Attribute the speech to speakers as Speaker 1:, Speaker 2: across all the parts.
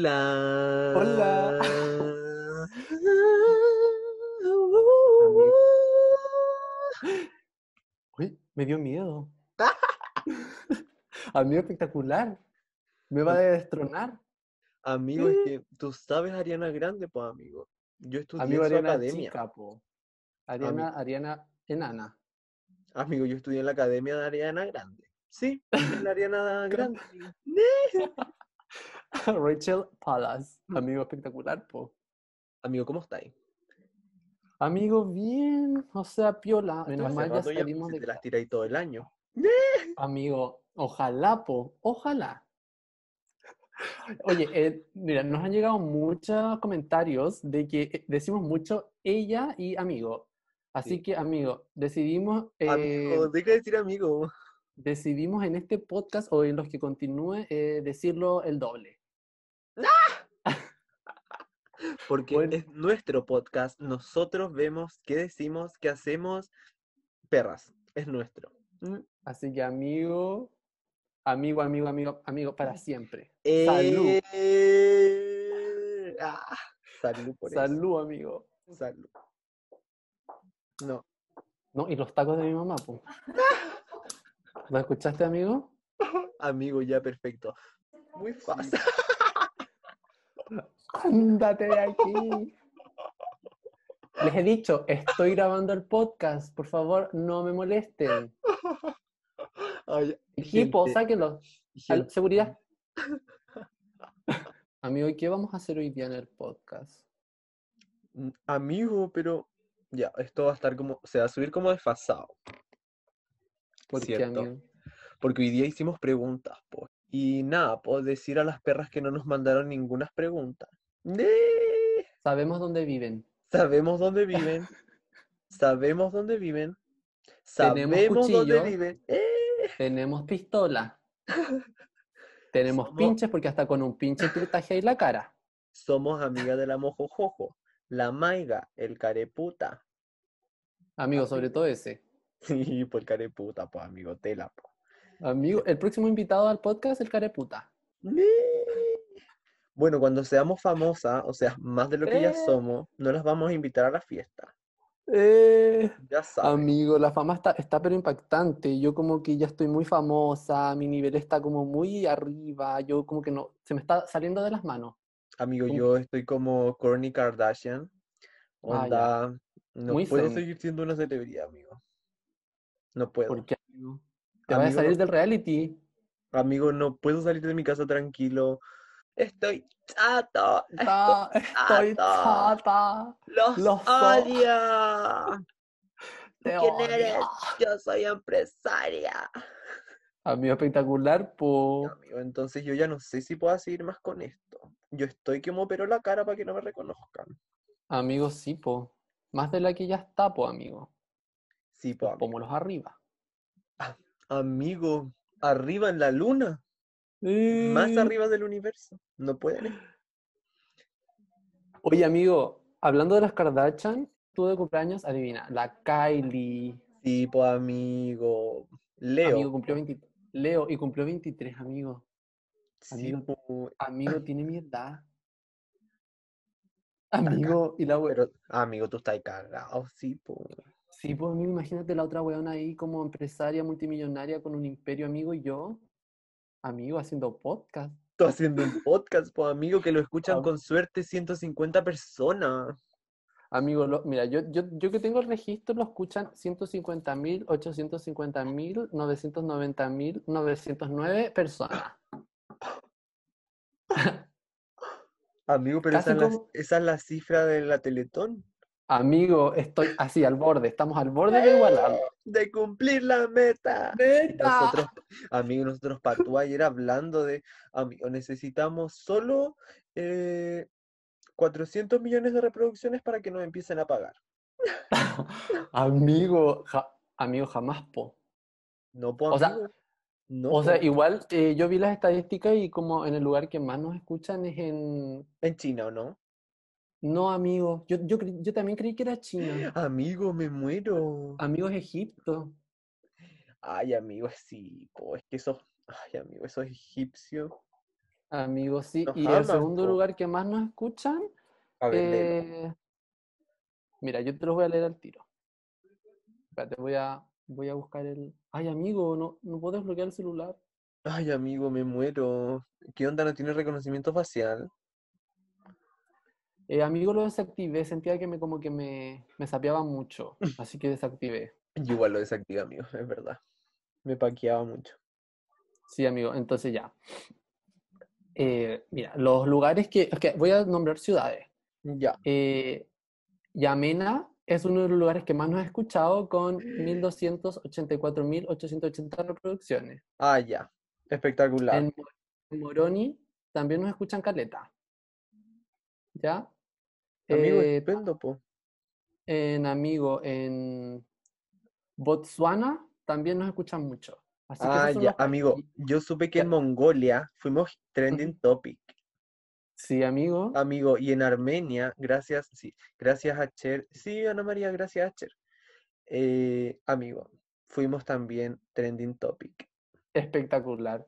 Speaker 1: Hola.
Speaker 2: Hola. Uy, me dio miedo. Amigo espectacular. Me va a destronar.
Speaker 1: Amigo, es que tú sabes Ariana Grande, pues amigo. Yo estudié
Speaker 2: Amigo
Speaker 1: en su
Speaker 2: Ariana
Speaker 1: academia.
Speaker 2: chica, po. Ariana, Ariana enana.
Speaker 1: Amigo, yo estudié en la academia de Ariana Grande. Sí, en la Ariana Grande.
Speaker 2: Rachel Palace. Amigo espectacular, po.
Speaker 1: Amigo, ¿cómo estáis?
Speaker 2: Amigo, bien. O sea, piola. Menos mal ya salimos de
Speaker 1: te las tiráis todo el año.
Speaker 2: Amigo, ojalá, po. Ojalá. Oye, eh, mira, nos han llegado muchos comentarios de que eh, decimos mucho ella y amigo. Así
Speaker 1: Sí.
Speaker 2: que, amigo, decidimos, eh,
Speaker 1: Amigo, deja de decir amigo.
Speaker 2: Decidimos en este podcast o en los que continúe eh, decirlo el doble.
Speaker 1: Porque
Speaker 2: Bueno.
Speaker 1: es nuestro podcast. Nosotros vemos qué decimos, qué hacemos. Perras, es nuestro. ¿Mm?
Speaker 2: Así que, amigo, amigo, amigo, amigo, amigo, para siempre. Salud.
Speaker 1: Eh, ah, salud por eso.
Speaker 2: Salud, amigo.
Speaker 1: Salud. No.
Speaker 2: No, y los tacos de mi mamá, po. ¿Lo escuchaste, amigo?
Speaker 1: Amigo, ya perfecto. Muy fácil.
Speaker 2: Ándate de aquí. Les he dicho, estoy grabando el podcast, por favor, no me molesten.
Speaker 1: Ay,
Speaker 2: Equipo,
Speaker 1: gente,
Speaker 2: sáquenlo.
Speaker 1: Gente,
Speaker 2: Seguridad. Amigo, ¿y qué vamos a hacer hoy día en el podcast?
Speaker 1: mm, Amigo, pero ya, esto va a estar como, se va a subir como desfasado. Porque hoy día hicimos preguntas, pues. Y nada, puedo decir a las perras que no nos mandaron ninguna pregunta. ¡Nee!
Speaker 2: Sabemos dónde viven.
Speaker 1: Sabemos dónde viven. Sabemos dónde viven.
Speaker 2: Tenemos
Speaker 1: Sabemos dónde
Speaker 2: cuchillo.
Speaker 1: viven. ¡Eh!
Speaker 2: Tenemos pistola. Tenemos
Speaker 1: Somos-
Speaker 2: pinches porque hasta con un pinche te tajeáis la cara.
Speaker 1: Somos amigas de la mojojojo, la maiga, el careputa.
Speaker 2: Amigo, sobre todo ese.
Speaker 1: Sí, pues el careputa, pues amigo, tela, pues.
Speaker 2: Amigo, el próximo invitado al podcast, el careputa.
Speaker 1: Bueno, cuando seamos famosas, o sea, más de lo que ya
Speaker 2: Eh.
Speaker 1: somos, no las vamos a invitar a la fiesta.
Speaker 2: Eh,
Speaker 1: Ya sabes.
Speaker 2: Amigo, la fama está, está pero impactante. Yo como que ya estoy muy famosa, mi nivel está como muy arriba, yo como que no, se me está saliendo de las manos.
Speaker 1: Amigo,
Speaker 2: ¿Cómo?
Speaker 1: yo estoy como Kourtney Kardashian.
Speaker 2: Ah, ya.
Speaker 1: Onda, no
Speaker 2: Muy
Speaker 1: puedo
Speaker 2: zen.
Speaker 1: seguir siendo una celebridad, amigo. No puedo.
Speaker 2: ¿Por qué, amigo? Te vas a salir
Speaker 1: no-
Speaker 2: del reality.
Speaker 1: Amigo, no puedo salir de mi casa tranquilo. Estoy chato.
Speaker 2: Estoy
Speaker 1: chata.
Speaker 2: chata.
Speaker 1: Los
Speaker 2: Los
Speaker 1: odio.
Speaker 2: Te
Speaker 1: ¿Quién
Speaker 2: odio.
Speaker 1: eres? Yo soy empresaria.
Speaker 2: Amigo espectacular, po.
Speaker 1: Amigo, entonces yo ya no sé si puedo seguir más con esto. Yo estoy que me la cara para que no me reconozcan.
Speaker 2: Amigo, sí, po. Más de la que ya está, po, amigo.
Speaker 1: Sí, pues,
Speaker 2: Los pómulos arriba.
Speaker 1: amigo, arriba en la luna, más
Speaker 2: Eh.
Speaker 1: arriba del universo. No pueden.
Speaker 2: Oye, amigo, hablando de las Kardashian, tú de cumpleaños, adivina, la Kylie.
Speaker 1: Sí, pues, amigo. Leo.
Speaker 2: Amigo cumplió 20 Leo y cumplió 23, amigo.
Speaker 1: Sí,
Speaker 2: amigo.
Speaker 1: po,
Speaker 2: Amigo tiene mi edad. Amigo, y la we-
Speaker 1: pero, amigo, tú estás cagado, sí, pues.
Speaker 2: Sí, pues amigo, imagínate la otra weona ahí como empresaria multimillonaria con un imperio, amigo, y yo, amigo, haciendo podcast.
Speaker 1: Tú haciendo un podcast, pues, amigo, que lo escuchan con suerte 150 personas.
Speaker 2: Amigo, lo- mira, yo, yo, yo que tengo el registro lo escuchan 150 mil, 850 mil, 990 mil, 909 personas.
Speaker 1: Amigo, pero esa
Speaker 2: Casi
Speaker 1: es, la,
Speaker 2: como-
Speaker 1: esa es la cifra de la Teletón.
Speaker 2: Amigo, estoy así al borde, estamos al borde de igualarlo.
Speaker 1: De cumplir la meta. Nosotros, amigo, nosotros patú ayer hablando de, amigo, necesitamos solo eh, 400 millones de reproducciones para que nos empiecen a pagar.
Speaker 2: Amigo, ja- amigo, jamás, po.
Speaker 1: No, pues,
Speaker 2: O sea.
Speaker 1: No,
Speaker 2: O sea, igual eh, yo vi las estadísticas y como en el lugar que más nos escuchan es en...
Speaker 1: en China, ¿o no?
Speaker 2: No, amigo, yo, yo, yo también creí que era China.
Speaker 1: Amigo, me muero.
Speaker 2: Amigo, es Egipto.
Speaker 1: Ay, amigo, sí, po, es que esos, ay, amigo, esos egipcios.
Speaker 2: Amigos, sí. y el segundo lugar que más nos escuchan. Eh, mira, yo te los voy a leer al tiro. Espérate, voy a, voy a buscar el. Ay, amigo, no, no puedo desbloquear el celular.
Speaker 1: Ay, amigo, me muero. ¿Qué onda? ¿No tiene reconocimiento facial?
Speaker 2: Eh, amigo, lo desactivé. Sentía que me como que me, me sapeaba mucho. Así que desactivé.
Speaker 1: Yo igual lo desactivé, amigo, es verdad. Me paqueaba mucho.
Speaker 2: Sí, amigo, entonces ya. Eh, mira, los lugares que, Voy a nombrar ciudades.
Speaker 1: Ya.
Speaker 2: Eh, Yamena es uno de los lugares que más nos ha escuchado con 1.284.880 reproducciones.
Speaker 1: Ah, ya. Espectacular.
Speaker 2: En, Moroni también nos escuchan caleta. ¿Ya?
Speaker 1: Amigo, eh, po.
Speaker 2: En amigo, en Botswana también nos escuchan mucho.
Speaker 1: ah, ya, amigo, yo supe que en Mongolia fuimos trending topic.
Speaker 2: Sí, amigo.
Speaker 1: Amigo, y en Armenia, gracias, sí, gracias a Cher, sí, Ana María, gracias a Cher. Eh, amigo, fuimos también trending topic.
Speaker 2: Espectacular.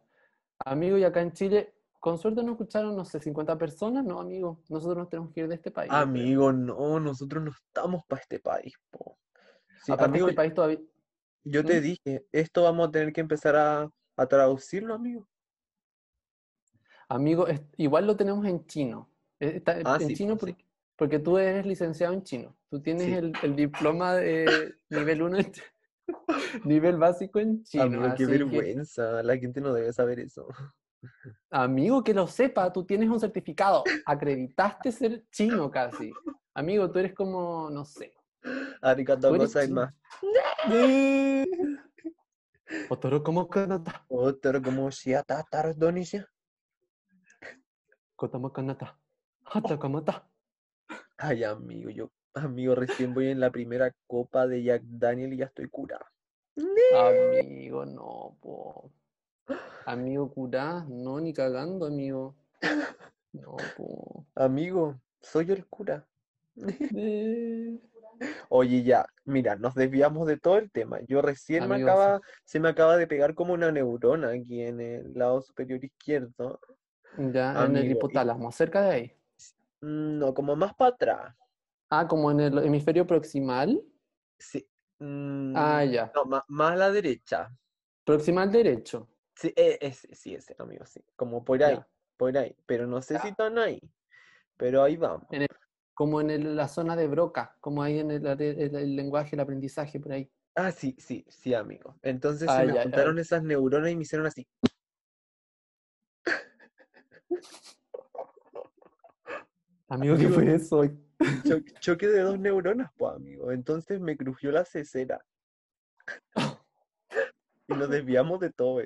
Speaker 2: Amigo, y acá en Chile, con suerte nos escucharon, no sé, 50 personas, ¿no, amigo? Nosotros nos tenemos que ir de este país.
Speaker 1: Amigo, no, nosotros no estamos para este país, po.
Speaker 2: Sí, amigo, este país todavía...
Speaker 1: Yo te ¿Mm? dije, esto vamos a tener que empezar a, traducirlo, amigo.
Speaker 2: Amigo, igual lo tenemos en chino. Eh, está ah, en chino pues porque, tú eres licenciado en chino. Tú tienes el, diploma de nivel 1 nivel básico en chino.
Speaker 1: Amigo, qué vergüenza. La gente no debe saber eso.
Speaker 2: Amigo, que lo sepa, tú tienes un certificado. Acreditaste ser chino casi. Amigo, tú eres como, no sé,
Speaker 1: Arigato gozaimasu.
Speaker 2: Otoro como kanata.
Speaker 1: Otoro como shiata tarodonisia.
Speaker 2: Kotama kanata. Hata kamata.
Speaker 1: Ay, amigo, yo, amigo, recién voy en la primera copa de Jack Daniel y ya estoy curado.
Speaker 2: Amigo, no, po. Amigo, cura, no, ni cagando, amigo. No, po.
Speaker 1: Amigo, soy el cura. Oye, ya, mira, nos desviamos de todo el tema. Yo recién me acaba, se me acaba de pegar como una neurona aquí en el lado superior izquierdo.
Speaker 2: Ya, en el hipotálamo, cerca de ahí.
Speaker 1: No, como más para atrás.
Speaker 2: Ah, como en el hemisferio proximal.
Speaker 1: Sí.
Speaker 2: ah, ya.
Speaker 1: No, más, a la derecha.
Speaker 2: Proximal derecho.
Speaker 1: Sí, e, sí, ese, amigo, sí. Como por ahí, por ahí. Pero no sé si están ahí. Pero ahí vamos
Speaker 2: como en la zona de Broca, como ahí en el, lenguaje, el aprendizaje, por ahí.
Speaker 1: Ah, sí, sí, sí, amigo. Entonces se me juntaron esas neuronas y me hicieron así.
Speaker 2: Amigo, ¿qué fue eso?
Speaker 1: choque de dos neuronas, pues, amigo. Entonces me crujió la cesera. y nos desviamos de todo.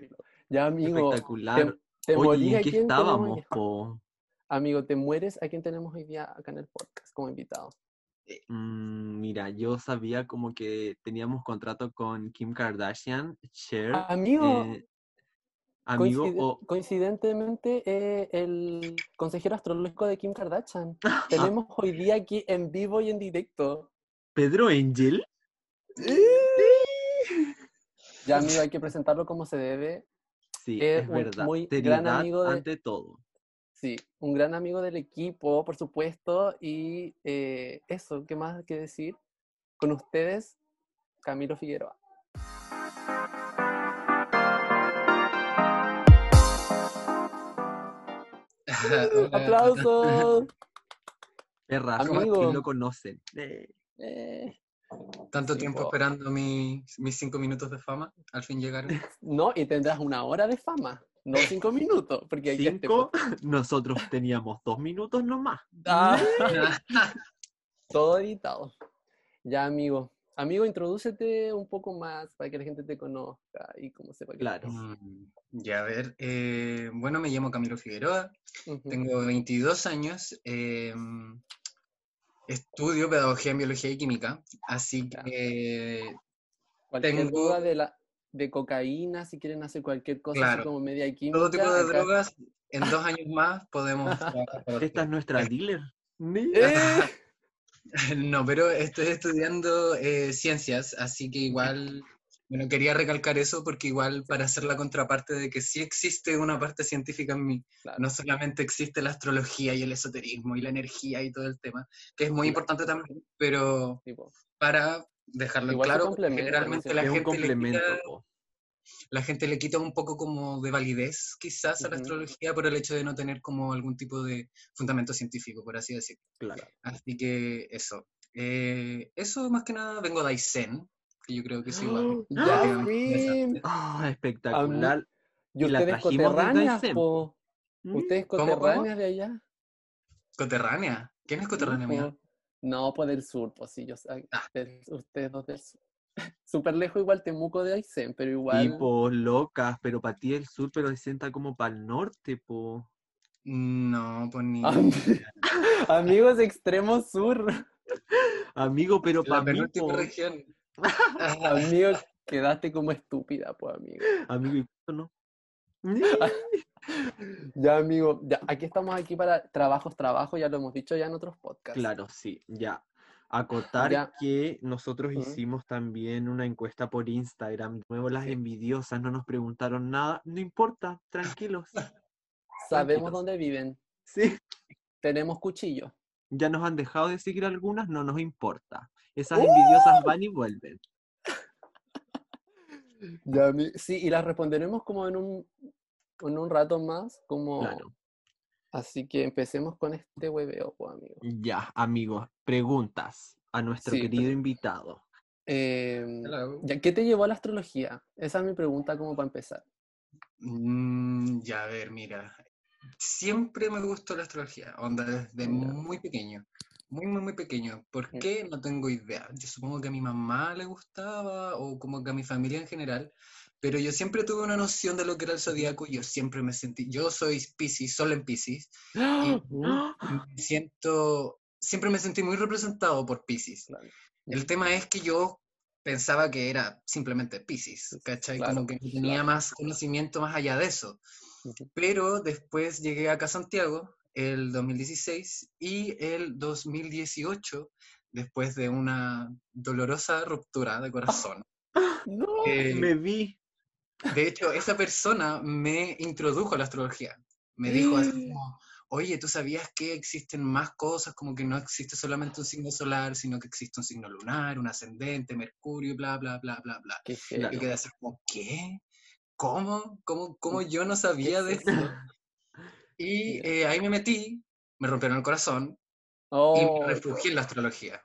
Speaker 2: Ya, amigo.
Speaker 1: Espectacular. Oye, ¿en qué estábamos, po?
Speaker 2: Amigo, ¿te mueres? ¿A quién tenemos hoy día acá en el podcast como invitado?
Speaker 1: Eh, mm, mira, yo sabía como que teníamos contrato con Kim Kardashian, Cher.
Speaker 2: Amigo. Eh, amigo Coincidentemente, eh, el consejero astrológico de Kim Kardashian. Tenemos hoy día aquí en vivo y en directo.
Speaker 1: ¿Pedro Angel?
Speaker 2: ya, amigo, hay que presentarlo como se debe.
Speaker 1: Sí, es, verdad. Muy gran amigo ante todo.
Speaker 2: Sí, un gran amigo del equipo, por supuesto, y eh, eso, ¿qué más que decir? Con ustedes, Camilo Figueroa. ¡Aplausos!
Speaker 1: Es raro, que lo conocen.
Speaker 2: Eh,
Speaker 3: Tanto tiempo esperando mis cinco minutos de fama, al fin llegaron.
Speaker 2: No, y tendrás una hora de fama. No cinco minutos, porque hay
Speaker 1: cinco, nosotros teníamos dos minutos nomás.
Speaker 2: Ah. Todo editado. Ya, amigo. Amigo, introdúcete un poco más para que la gente te conozca y cómo sepa que
Speaker 3: Claro. Mm, ya, a ver. Eh, bueno, me llamo Camilo Figueroa, tengo 22 años, em, estudio pedagogía en biología y química, así que...
Speaker 2: Cualquier duda de la, de cocaína, si quieren hacer cualquier cosa así como media química.
Speaker 3: Todo tipo de drogas, en dos años más podemos...
Speaker 1: Esta es nuestra dealer.
Speaker 3: no, pero estoy estudiando eh, ciencias, así que igual Bueno, quería recalcar eso porque igual para hacer la contraparte de que sí existe una parte científica en mí, no solamente existe la astrología y el esoterismo y la energía y todo el tema, que es muy importante también, pero para dejarlo claro, generalmente la gente, le quita, la gente le quita un poco como de validez quizás a la astrología por el hecho de no tener como algún tipo de fundamento científico, por así decirlo.
Speaker 1: Claro.
Speaker 3: Así que eso. Eh, eso más que nada vengo de Aysén, que yo creo que es igual. ¡Ya,
Speaker 1: ah, espectacular.
Speaker 2: Y ustedes coterráneas, po. ¿Mm? ¿Ustedes coterráneas de allá?
Speaker 3: ¿Coterránea? ¿Quién es coterránea mía?
Speaker 2: No, pues del sur, pues sí, yo ah. ustedes, dos del sur. Súper lejos igual Temuco de Aysén, pero igual.
Speaker 1: Tipo, locas, pero para ti el sur, pero Aysén está como para el norte, po.
Speaker 3: No, pues ni.
Speaker 2: Amigos extremo sur.
Speaker 1: Amigo, pero para
Speaker 3: mí. región.
Speaker 2: amigo, quedaste como estúpida, pues, amigo.
Speaker 1: Amigo, ¿y no?
Speaker 2: ya, amigo, ya, aquí estamos aquí para trabajos, trabajo, ya lo hemos dicho ya en otros podcasts.
Speaker 1: Claro, sí, ya. Acotar que nosotros hicimos también una encuesta por Instagram. Nuevo, las envidiosas no nos preguntaron nada. No importa, tranquilos.
Speaker 2: Sabemos dónde viven.
Speaker 1: Sí.
Speaker 2: Tenemos cuchillos.
Speaker 1: Ya nos han dejado de seguir algunas, no nos importa. Esas envidiosas van y vuelven.
Speaker 2: Ya, sí, y las responderemos como en un, en un rato más, como... Claro. Así que empecemos con este hueveo, pues, amigo.
Speaker 1: Ya, amigos, preguntas a nuestro querido invitado.
Speaker 2: Em, ¿Qué te llevó a la astrología? Esa es mi pregunta como para empezar.
Speaker 3: Mm, ya, a ver, mira. Siempre me gustó la astrología, onda desde muy pequeño. Muy, muy, muy pequeño. ¿Por qué? No tengo idea. Yo supongo que a mi mamá le gustaba o como que a mi familia en general, pero yo siempre tuve una noción de lo que era el zodiaco y yo siempre me sentí, yo soy Pisces, solo en Pisces, y me siento, siempre me sentí muy representado por Pisces. El tema es que yo pensaba que era simplemente Pisces, ¿cachai? como que tenía más conocimiento más allá de eso. Pero después llegué acá a Santiago el 2016 y el 2018, después de una dolorosa ruptura de corazón.
Speaker 1: no, eh, me vi.
Speaker 3: De hecho, esa persona me introdujo a la astrología. Me dijo así como, oye, ¿tú sabías que existen más cosas? Como que no existe solamente un signo solar, sino que existe un signo lunar, un ascendente, Mercurio, bla, bla, bla, bla, bla. y quedé así como, ¿qué? ¿Cómo? ¿Cómo, cómo yo no sabía de esto? Y eh, ahí me metí, me rompieron el corazón y me oh, refugié en la astrología.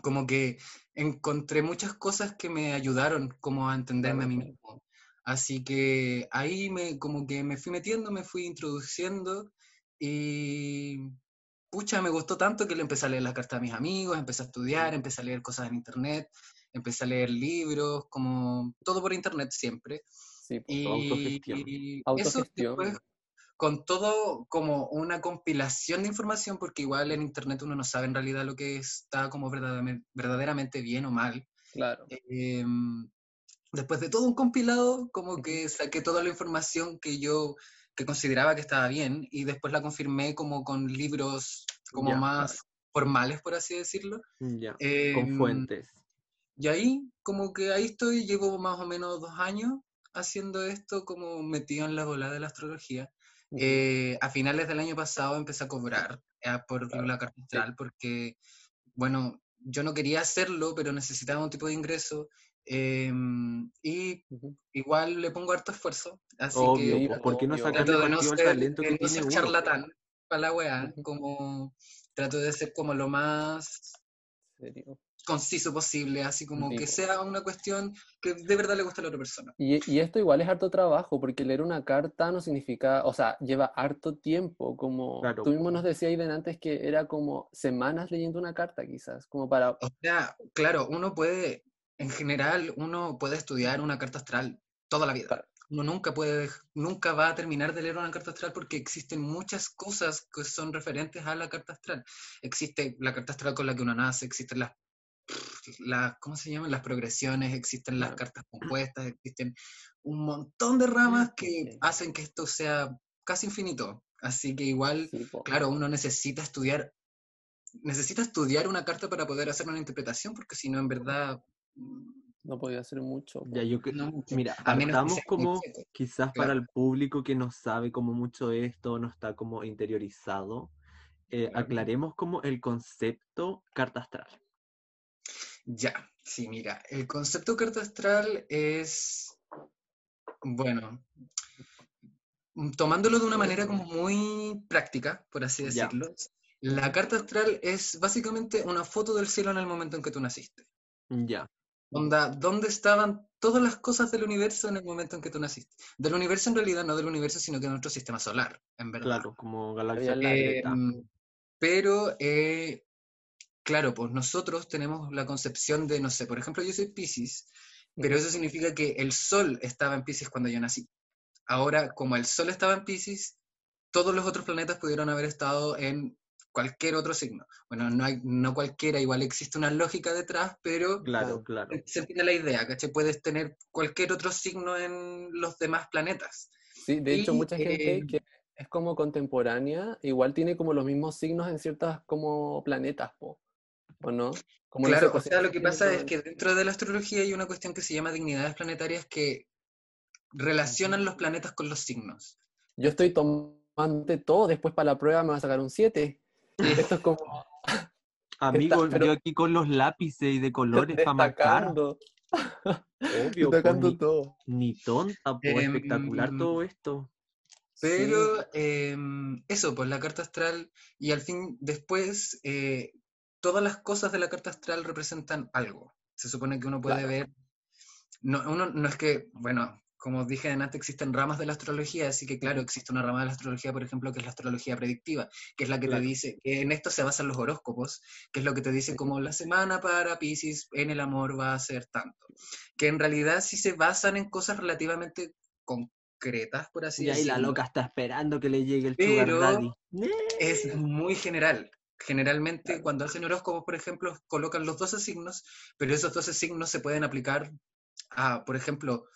Speaker 3: Como que encontré muchas cosas que me ayudaron como a entenderme a mí mismo. Así que ahí me, como que me fui metiendo, me fui introduciendo y pucha, me gustó tanto que le empecé a leer las cartas a mis amigos, empecé a estudiar, empecé a leer cosas en internet, empecé a leer libros, como todo por internet siempre.
Speaker 2: Sí, pues, y, autogestión.
Speaker 3: autogestión con todo como una compilación de información, porque igual en Internet uno no sabe en realidad lo que está como verdaderamente, bien o mal.
Speaker 2: Claro.
Speaker 3: Em, después de todo un compilado, como que saqué toda la información que yo que consideraba que estaba bien y después la confirmé como con libros como más formales, por así decirlo.
Speaker 1: Ya, con em, fuentes.
Speaker 3: Y ahí, como que ahí estoy, llevo más o menos dos años haciendo esto como metido en la bola de la astrología. Eh, a finales del año pasado empecé a cobrar eh, por la carta astral porque, bueno, yo no quería hacerlo, pero necesitaba un tipo de ingreso em, y igual le pongo harto esfuerzo. Así que,
Speaker 1: pues, ¿por qué no sacarle no el talento que tiene
Speaker 3: no charlatán para la weá, como trato de ser como lo más ¿Serio? Conciso posible, así como que sea una cuestión que de verdad le guste a la otra persona.
Speaker 2: Y, esto igual es harto trabajo, porque leer una carta no significa, o sea, lleva harto tiempo, como tú mismo nos decías ahí antes que era como semanas leyendo una carta quizás, como para...
Speaker 3: O sea, claro, uno puede, en general, uno puede estudiar una carta astral toda la vida. Uno nunca puede, nunca va a terminar de leer una carta astral porque existen muchas cosas que son referentes a la carta astral. Existe la carta astral con la que uno nace, existen las las, ¿cómo se llaman? Las progresiones, existen las cartas compuestas, existen un montón de ramas que hacen que esto sea casi infinito. Así que igual, claro, uno necesita estudiar, necesita estudiar una carta para poder hacer una interpretación, porque si no, en verdad,
Speaker 2: no podía hacer mucho.
Speaker 1: Ya, yo que, mira, estamos como quizás para el público que no sabe como mucho esto, no está como interiorizado, eh, aclaremos como el concepto carta astral.
Speaker 3: Ya, sí, mira, el concepto carta astral es, bueno, tomándolo de una manera como muy práctica, por así decirlo, la carta astral es básicamente una foto del cielo en el momento en que tú naciste.
Speaker 1: Ya.
Speaker 3: Onda, ¿dónde estaban todas las cosas del universo en el momento en que tú naciste? Del universo en realidad, no del universo, sino que de nuestro sistema solar, en verdad.
Speaker 1: Claro, como galaxia.
Speaker 3: Eh, pero, eh, claro, pues nosotros tenemos la concepción de, no sé, por ejemplo, yo soy Pisces, pero eso significa que el Sol estaba en Pisces cuando yo nací. Ahora, como el Sol estaba en Pisces, todos los otros planetas pudieron haber estado en cualquier otro signo. Bueno, no, hay, no cualquiera, igual existe una lógica detrás, pero
Speaker 1: claro, claro.
Speaker 3: se tiene la idea, ¿cachai? Puedes tener cualquier otro signo en los demás planetas.
Speaker 2: Sí, de hecho, mucha gente eh, que es como contemporánea, igual tiene como los mismos signos en ciertas como planetas, ¿o no?
Speaker 3: Como claro, o sea, lo que pasa es que dentro de la astrología hay una cuestión que se llama dignidades planetarias que relacionan los planetas con los signos.
Speaker 2: Yo estoy tomando todo, después para la prueba me va a sacar un 7. Esto es como...
Speaker 1: Amigo, yo aquí con los lápices y de colores para marcar. Obvio, pues, todo. Ni tonta, pues, espectacular em, todo esto.
Speaker 3: Pero em, eso, pues la carta astral, y al fin, después, eh, todas las cosas de la carta astral representan algo. Se supone que uno puede ver, no, uno no es que, bueno, como dije antes, existen ramas de la astrología, así que claro, existe una rama de la astrología, por ejemplo, que es la astrología predictiva, que es la que te dice, que en esto se basan los horóscopos, que es lo que te dice como la semana para Pisces en el amor va a ser tanto. Que en realidad sí se basan en cosas relativamente concretas, por así decirlo.
Speaker 1: Y ahí la loca está esperando que le llegue el
Speaker 3: Pero daddy. Es muy general. Generalmente cuando hacen horóscopos, por ejemplo, colocan los 12 signos, pero esos 12 signos se pueden aplicar a, por ejemplo,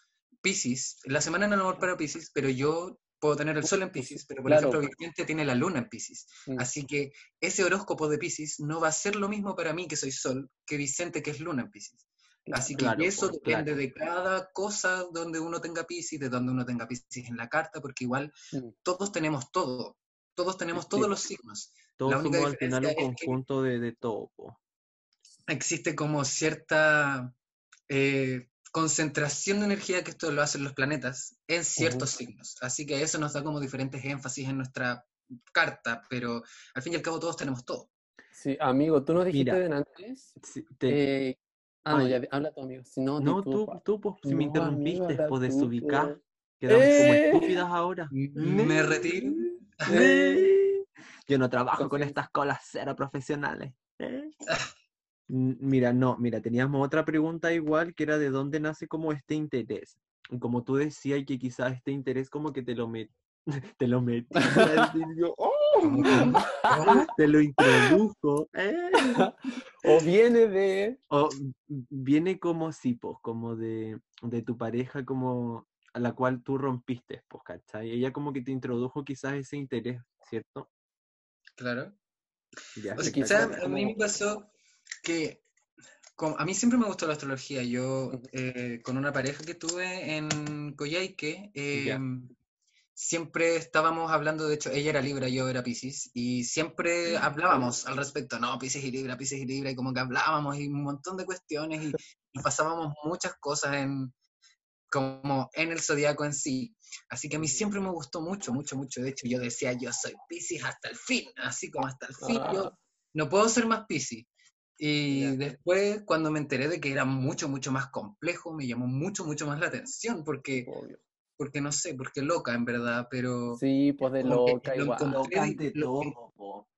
Speaker 3: Pisces, la semana el amor para Pisces, pero yo puedo tener el sol en Pisces, pero por ejemplo Vicente tiene la luna en Pisces. Mm. Así que ese horóscopo de Pisces no va a ser lo mismo para mí que soy sol que Vicente que es luna en Pisces. Así que eso pues, depende de cada cosa donde uno tenga Pisces, de donde uno tenga Pisces en la carta, porque igual mm. todos tenemos todo, todos tenemos todos los signos.
Speaker 1: Todos somos al final un conjunto de, todo.
Speaker 3: Existe como cierta eh, concentración de energía que esto lo hacen los planetas en ciertos signos. Así que eso nos da como diferentes énfasis en nuestra carta, pero al fin y al cabo todos tenemos todo.
Speaker 2: Sí, amigo, tú nos dijiste de antes. Eh, ah, no, ya, habla tu amigo. Si no,
Speaker 1: no tú, tú, pues, si me interrumpiste, puedes ubicar. Quedamos como eh. estúpidas ahora.
Speaker 3: Me retiro.
Speaker 1: Yo no trabajo con estas colas cero profesionales. Mira, no, mira, teníamos otra pregunta igual que era de dónde nace como este interés. Como tú decías, que quizás este interés como que te lo met te lo metí, ¡oh! te lo introdujo. ¿eh?
Speaker 2: O viene de.
Speaker 1: O viene como sí, pues, como de, de tu pareja, como a la cual tú rompiste, pues, ¿cachai? Ella como que te introdujo quizás ese interés, ¿cierto?
Speaker 3: Claro. o sea, quizás a mí me pasó que a mí siempre me gustó la astrología. Yo, eh, con una pareja que tuve en Coyhaique, em, siempre estábamos hablando, de hecho, ella era Libra, yo era Pisces, y siempre mm, hablábamos al respecto, no, Pisces y Libra, Pisces y Libra, y como que hablábamos y un montón de cuestiones, y, pasábamos muchas cosas en, como en el zodiaco en sí. Así que a mí siempre me gustó mucho, mucho, mucho. De hecho, yo decía, yo soy Pisces hasta el fin, así como hasta el fin. Yo ah. no puedo ser más Pisces. Y después, cuando me enteré de que era mucho, mucho más complejo, me llamó mucho, mucho más la atención, porque, porque no sé, porque loca en verdad, pero...
Speaker 2: Sí, pues de loca, igual.
Speaker 3: Encontré,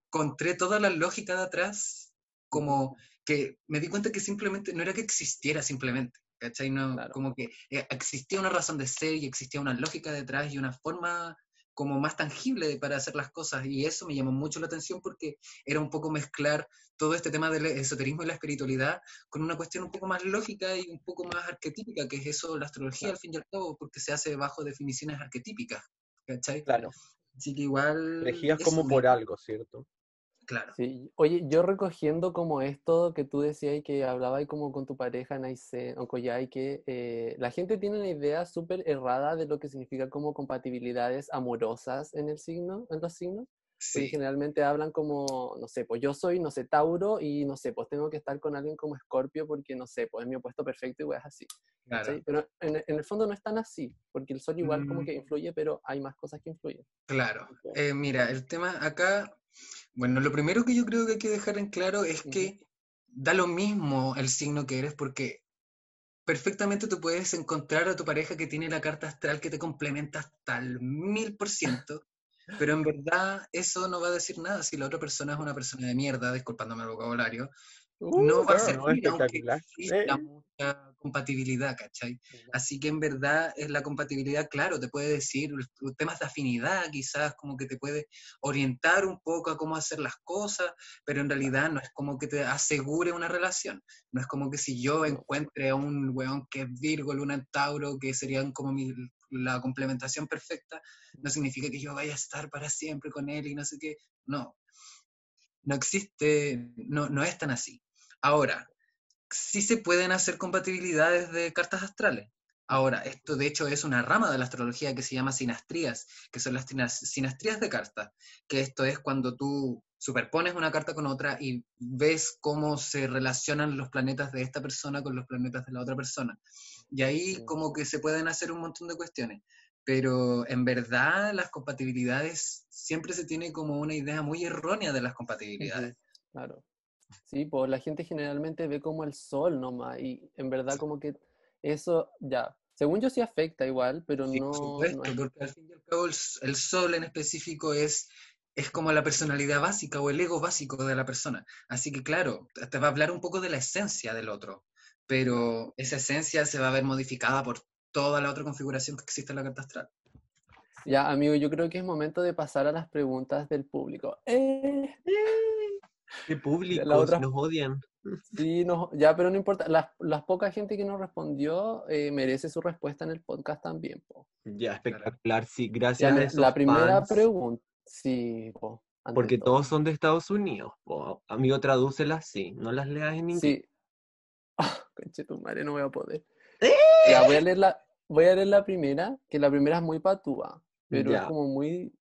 Speaker 3: encontré toda la lógica de atrás, como que me di cuenta que simplemente, no era que existiera simplemente, ¿cachai? No, Como que eh, existía una razón de ser y existía una lógica detrás y una forma como más tangible para hacer las cosas y eso me llamó mucho la atención porque era un poco mezclar todo este tema del esoterismo y la espiritualidad con una cuestión un poco más lógica y un poco más arquetípica, que es eso, la astrología al fin y al cabo, porque se hace bajo definiciones arquetípicas, ¿cachai?
Speaker 2: Claro.
Speaker 3: Así que igual...
Speaker 1: Regías como por algo, ¿cierto?
Speaker 3: Claro.
Speaker 2: Sí. Oye, yo recogiendo como esto que tú decías y que hablabas como con tu pareja, Naise, o Koyai, que eh, la gente tiene una idea súper errada de lo que significa como compatibilidades amorosas en el signo, en los signos. Sí. generalmente hablan como, no sé, pues yo soy, no sé, Tauro y no sé, pues tengo que estar con alguien como Escorpio porque, no sé, pues es mi opuesto perfecto y es así. Claro. Pero en, el fondo no es tan así, porque el sol igual como que mm. influye, pero hay más cosas que influyen.
Speaker 3: Claro. Eh, mira, el tema acá, bueno, lo primero que yo creo que hay que dejar en claro es que da lo mismo el signo que eres porque perfectamente tú puedes encontrar a tu pareja que tiene la carta astral que te complementa hasta el mil por ciento pero en verdad eso no va a decir nada si la otra persona es una persona de mierda, disculpándome el vocabulario. Uh, no va a ser aunque exista mucha compatibilidad, ¿cachai? Así que en verdad es la compatibilidad, claro, te puede decir temas de afinidad, quizás como que te puede orientar un poco a cómo hacer las cosas, pero en realidad no es como que te asegure una relación. No es como que si yo encuentre a un weón que es Virgo, Luna en Tauro, que serían como mi, la complementación perfecta, no significa que yo vaya a estar para siempre con él y no sé qué. No, no existe, no, no es tan así. Ahora, sí se pueden hacer compatibilidades de cartas astrales. Ahora, esto de hecho es una rama de la astrología que se llama sinastrías, que son las sinastrías de cartas, que esto es cuando tú superpones una carta con otra y ves cómo se relacionan los planetas de esta persona con los planetas de la otra persona. Y ahí como que se pueden hacer un montón de cuestiones. Pero en verdad las compatibilidades siempre se tiene como una idea muy errónea de las compatibilidades.
Speaker 2: Claro. Sí, pues la gente generalmente ve como el sol nomás y en verdad como que eso ya, según yo sí afecta igual, pero no... Por
Speaker 3: supuesto, porque al fin y al cabo el, sol en específico es, es como la personalidad básica o el ego básico de la persona. Así que claro, te va a hablar un poco de la esencia del otro pero esa esencia se va a ver modificada por toda la otra configuración que existe en la carta astral.
Speaker 2: Ya, amigo, yo creo que es momento de pasar a las preguntas del público. ¡Eh!
Speaker 1: ¿Qué público? Nos odian.
Speaker 2: Sí, no, ya, pero no importa. Las, las poca gente que nos respondió eh, merece su respuesta en el podcast también. Po.
Speaker 1: Ya, espectacular. Sí, gracias
Speaker 2: La primera pregunta, sí,
Speaker 1: Porque todos son de Estados Unidos. Po. Amigo, tradúcelas, sí. No las leas en inglés. Sí,
Speaker 2: conche tu madre, no voy a poder. ¡Eh! Ya, voy a leer la, voy a leer la primera, que la primera es muy patúa, pero es como muy,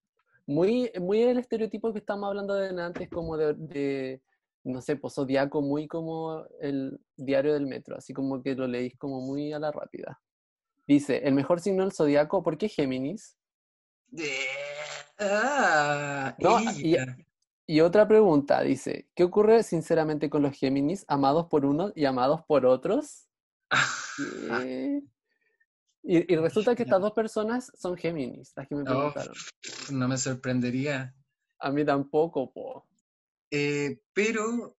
Speaker 2: muy, muy el estereotipo que estamos hablando de antes, como de, no sé, pues zodiaco, muy como el diario del metro, así como que lo leís como muy a la rápida. Dice, el mejor signo del zodiaco, ¿por qué Géminis? Ah, no, y otra pregunta, dice, ¿qué ocurre sinceramente con los Géminis, amados por unos y amados por otros? y, resulta que estas dos personas son Géminis, las que me preguntaron.
Speaker 3: no me sorprendería.
Speaker 2: A mí tampoco, po.
Speaker 3: Eh, pero,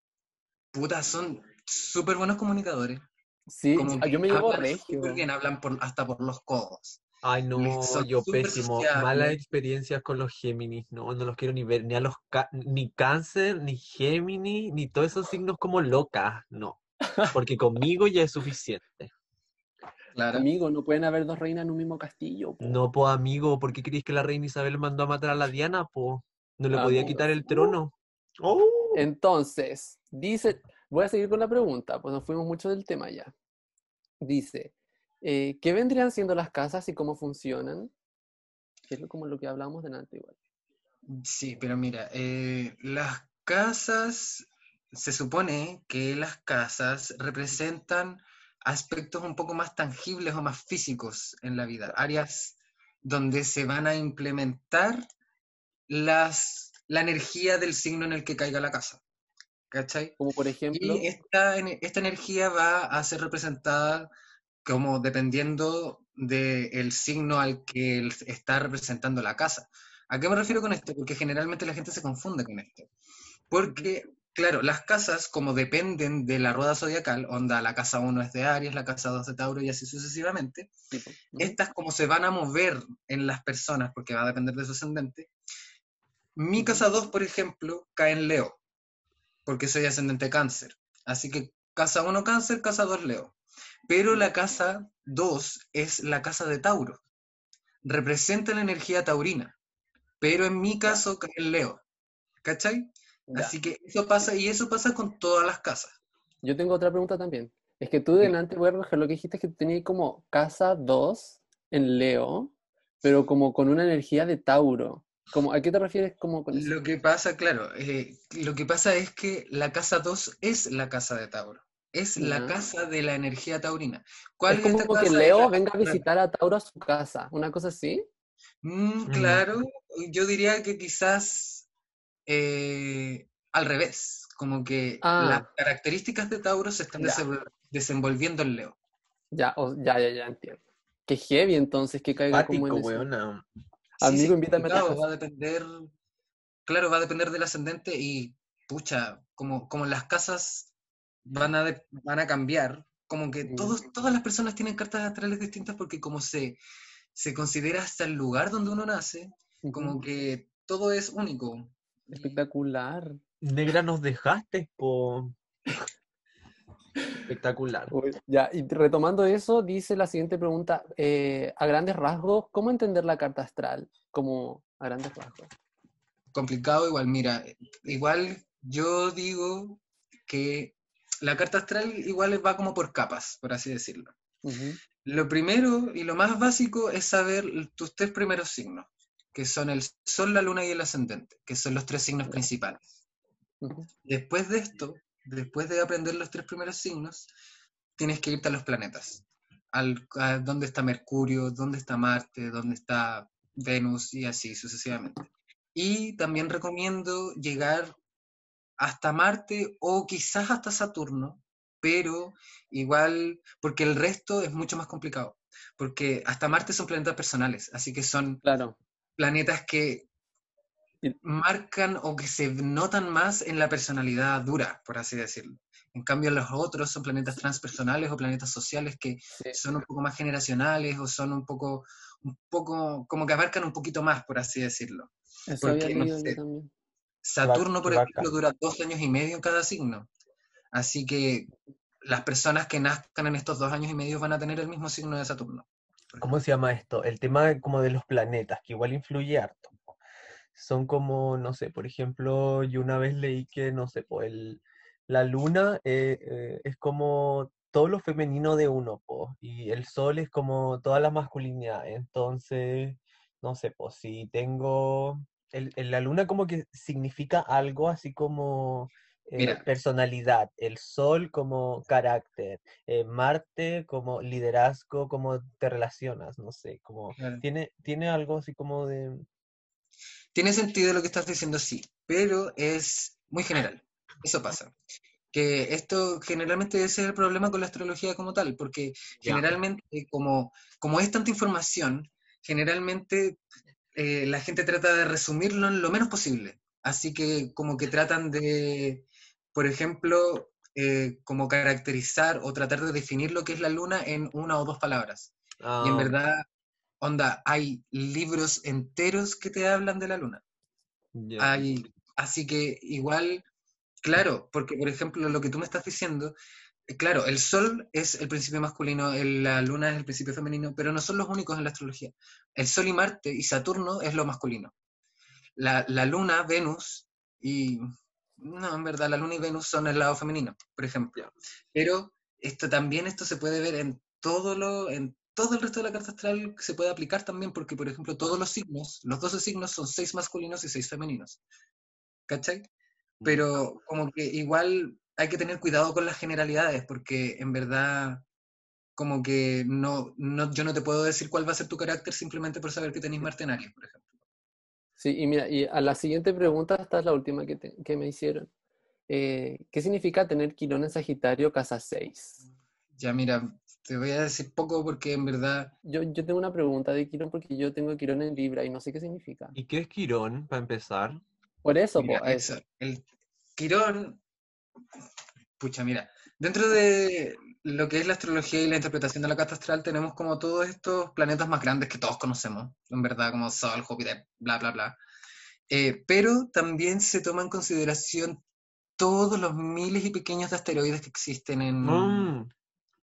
Speaker 3: puta, son súper buenos comunicadores.
Speaker 2: Sí, yo me llevo regio.
Speaker 3: bien, hablan hasta por los codos.
Speaker 1: Ay, no, yo pésimo. Malas experiencias con los Géminis, no, no los quiero ni ver, ni a los ni cáncer, ni Géminis, ni todos esos signos como locas, no. Porque conmigo ya es suficiente.
Speaker 2: Claro. Amigo, no pueden haber dos reinas en un mismo castillo.
Speaker 1: No, pues amigo, ¿por qué crees que la reina Isabel mandó a matar a la Diana, po? No le podía quitar el trono.
Speaker 2: Oh. Entonces, dice, voy a seguir con la pregunta, pues nos fuimos mucho del tema ya. Dice, eh, ¿Qué vendrían siendo las casas y cómo funcionan? es como lo que hablamos delante igual.
Speaker 3: Sí, pero mira, eh, las casas, se supone que las casas representan aspectos un poco más tangibles o más físicos en la vida, áreas donde se van a implementar las, la energía del signo en el que caiga la casa. ¿Cachai?
Speaker 2: Como por ejemplo.
Speaker 3: Y esta, esta energía va a ser representada como dependiendo del signo al que está representando la casa. ¿A qué me refiero con esto? Porque generalmente la gente se confunde con esto. Porque, claro, las casas, como dependen de la rueda zodiacal, onda, la casa 1 es de Aries, la casa 2 de Tauro y así sucesivamente, estas como se van a mover en las personas, porque va a depender de su ascendente, mi casa 2, por ejemplo, cae en Leo, porque soy ascendente cáncer. Así que casa 1 cáncer, casa 2 Leo. Pero la casa 2 es la casa de Tauro. Representa la energía taurina. Pero en mi caso cae el Leo. ¿Cachai? Así que eso pasa, y eso pasa con todas las casas.
Speaker 2: Yo tengo otra pregunta también. Es que tú delante, voy a lo que dijiste es que tenías como casa 2 en Leo, pero como con una energía de Tauro. Como, ¿A qué te refieres como con?
Speaker 3: Lo que pasa, claro, eh, lo que pasa es que la casa 2 es la casa de Tauro. Es la casa de la energía taurina.
Speaker 2: ¿Cuál es, como que Leo venga a visitar a Tauro a su casa, una cosa así.
Speaker 3: Mm, claro, yo diría que quizás eh, al revés, como que las ah. características de Tauro se están desenvolviendo en Leo.
Speaker 2: Ya, ya, ya, ya entiendo. Qué heavy entonces que caiga como en eso. Amigo, invítame
Speaker 3: claro, va a depender, claro, va a depender del ascendente y pucha, como, como las casas van a, van a cambiar, como que todos, todas las personas tienen cartas astrales distintas porque como se, se considera hasta el lugar donde uno nace, como que todo es único.
Speaker 2: Espectacular.
Speaker 1: Negra, nos dejaste, po. Espectacular.
Speaker 2: ya, y retomando eso, dice la siguiente pregunta, eh, a grandes rasgos, ¿cómo entender la carta astral? Como a grandes rasgos.
Speaker 3: Complicado igual, mira, igual yo digo que la carta astral igual va como por capas, por así decirlo. Lo primero y lo más básico es saber tus tres primeros signos, que son el Sol, la Luna y el Ascendente, que son los tres signos principales. Después de esto, después de aprender los tres primeros signos, tienes que irte a los planetas. Al, a dónde está Mercurio, dónde está Marte, dónde está Venus y así sucesivamente. Y también recomiendo llegar hasta Marte o quizás hasta Saturno, pero igual, porque el resto es mucho más complicado, porque hasta Marte son planetas personales, así que son
Speaker 2: claro.
Speaker 3: Planetas que marcan o que se notan más en la personalidad dura, por así decirlo. En cambio, los otros son planetas transpersonales o planetas sociales que son un poco más generacionales o son un poco, un poco, como que abarcan un poquito más, por así decirlo. Saturno, por ejemplo, dura dos años y medio en cada signo. Así que las personas que nazcan en estos dos años y medio van a tener el mismo signo de Saturno.
Speaker 1: ¿Cómo se llama esto? El tema como de los planetas, que igual influye harto son como, no sé, por ejemplo, yo una vez leí que, no sé, pues la luna eh, eh, es como todo lo femenino de uno, y el sol es como toda la masculinidad. Entonces, no sé, pues si tengo, el, la luna como que significa algo así como eh, personalidad, el sol como carácter, Marte como liderazgo, como te relacionas, no sé, como tiene, tiene algo así como de
Speaker 3: tiene sentido lo que estás diciendo, sí, pero es muy general. Eso pasa. Que esto generalmente ese es el problema con la astrología como tal, porque generalmente, como, como es tanta información, generalmente eh, la gente trata de resumirlo en lo menos posible. Así que como que tratan de, por ejemplo, eh, como caracterizar o tratar de definir lo que es la luna en una o dos palabras. Y en ah, verdad Onda, hay libros enteros que te hablan de la luna. Hay, así que igual, claro, porque por ejemplo lo que tú me estás diciendo, eh, claro, el sol es el principio masculino, la luna es el principio femenino, pero no son los únicos en la astrología. El sol y Marte y Saturno es lo masculino. La, la luna, Venus y... No, en verdad, la luna y Venus son el lado femenino, por ejemplo. Pero esto también esto se puede ver en todo lo, en todo el resto de la carta astral se puede aplicar también porque, por ejemplo, todos los signos, los 12 signos son 6 masculinos y 6 femeninos. ¿Cachai? Mm. Pero como que igual hay que tener cuidado con las generalidades porque en verdad como que no, no, yo no te puedo decir cuál va a ser tu carácter simplemente por saber que tenéis Marte en Aries, por ejemplo.
Speaker 2: Sí, y mira, y a la siguiente pregunta, esta es la última que, que me hicieron. Eh, ¿Qué significa tener Quirón en Sagitario casa 6?
Speaker 3: Ya, mira, te voy a decir poco porque en verdad...
Speaker 2: Yo, yo tengo una pregunta de Quirón porque yo tengo Quirón en Libra y no sé qué significa.
Speaker 1: ¿Y qué es Quirón, para empezar?
Speaker 2: Por eso,
Speaker 3: El Quirón... Pucha, mira, dentro de lo que es la astrología y la interpretación de la carta astral tenemos como todos estos planetas más grandes que todos conocemos, en verdad, como Sol, Júpiter, bla, bla, bla. Eh, pero también se toma en consideración todos los miles y pequeños de asteroides que existen en, mm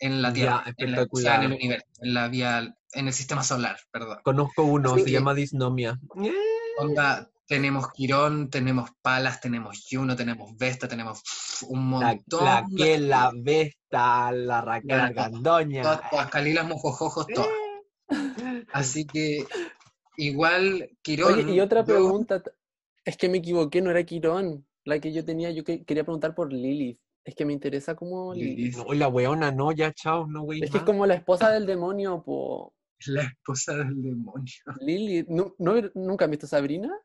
Speaker 3: en la Tierra, en, la, en, el universo, en la vía, en el sistema solar, perdón.
Speaker 1: Conozco uno, se llama disnomia.
Speaker 3: Onda, tenemos Quirón, tenemos Palas, tenemos Juno, tenemos Vesta, tenemos un montón.
Speaker 1: La, que la Vesta, la Raquel Gandoña.
Speaker 3: Todas, Calilas Mojojojos, todas. Así que igual Quirón.
Speaker 2: Oye, y otra pregunta, es que me equivoqué, no era Quirón la que yo tenía, yo quería preguntar por Lilith. Es que me interesa como
Speaker 1: Lilith. No, la weona, no, ya chao, no wey.
Speaker 2: Es que es como la esposa del demonio, po.
Speaker 3: La esposa del demonio.
Speaker 2: Lilith, ¿no, nunca has visto Sabrina?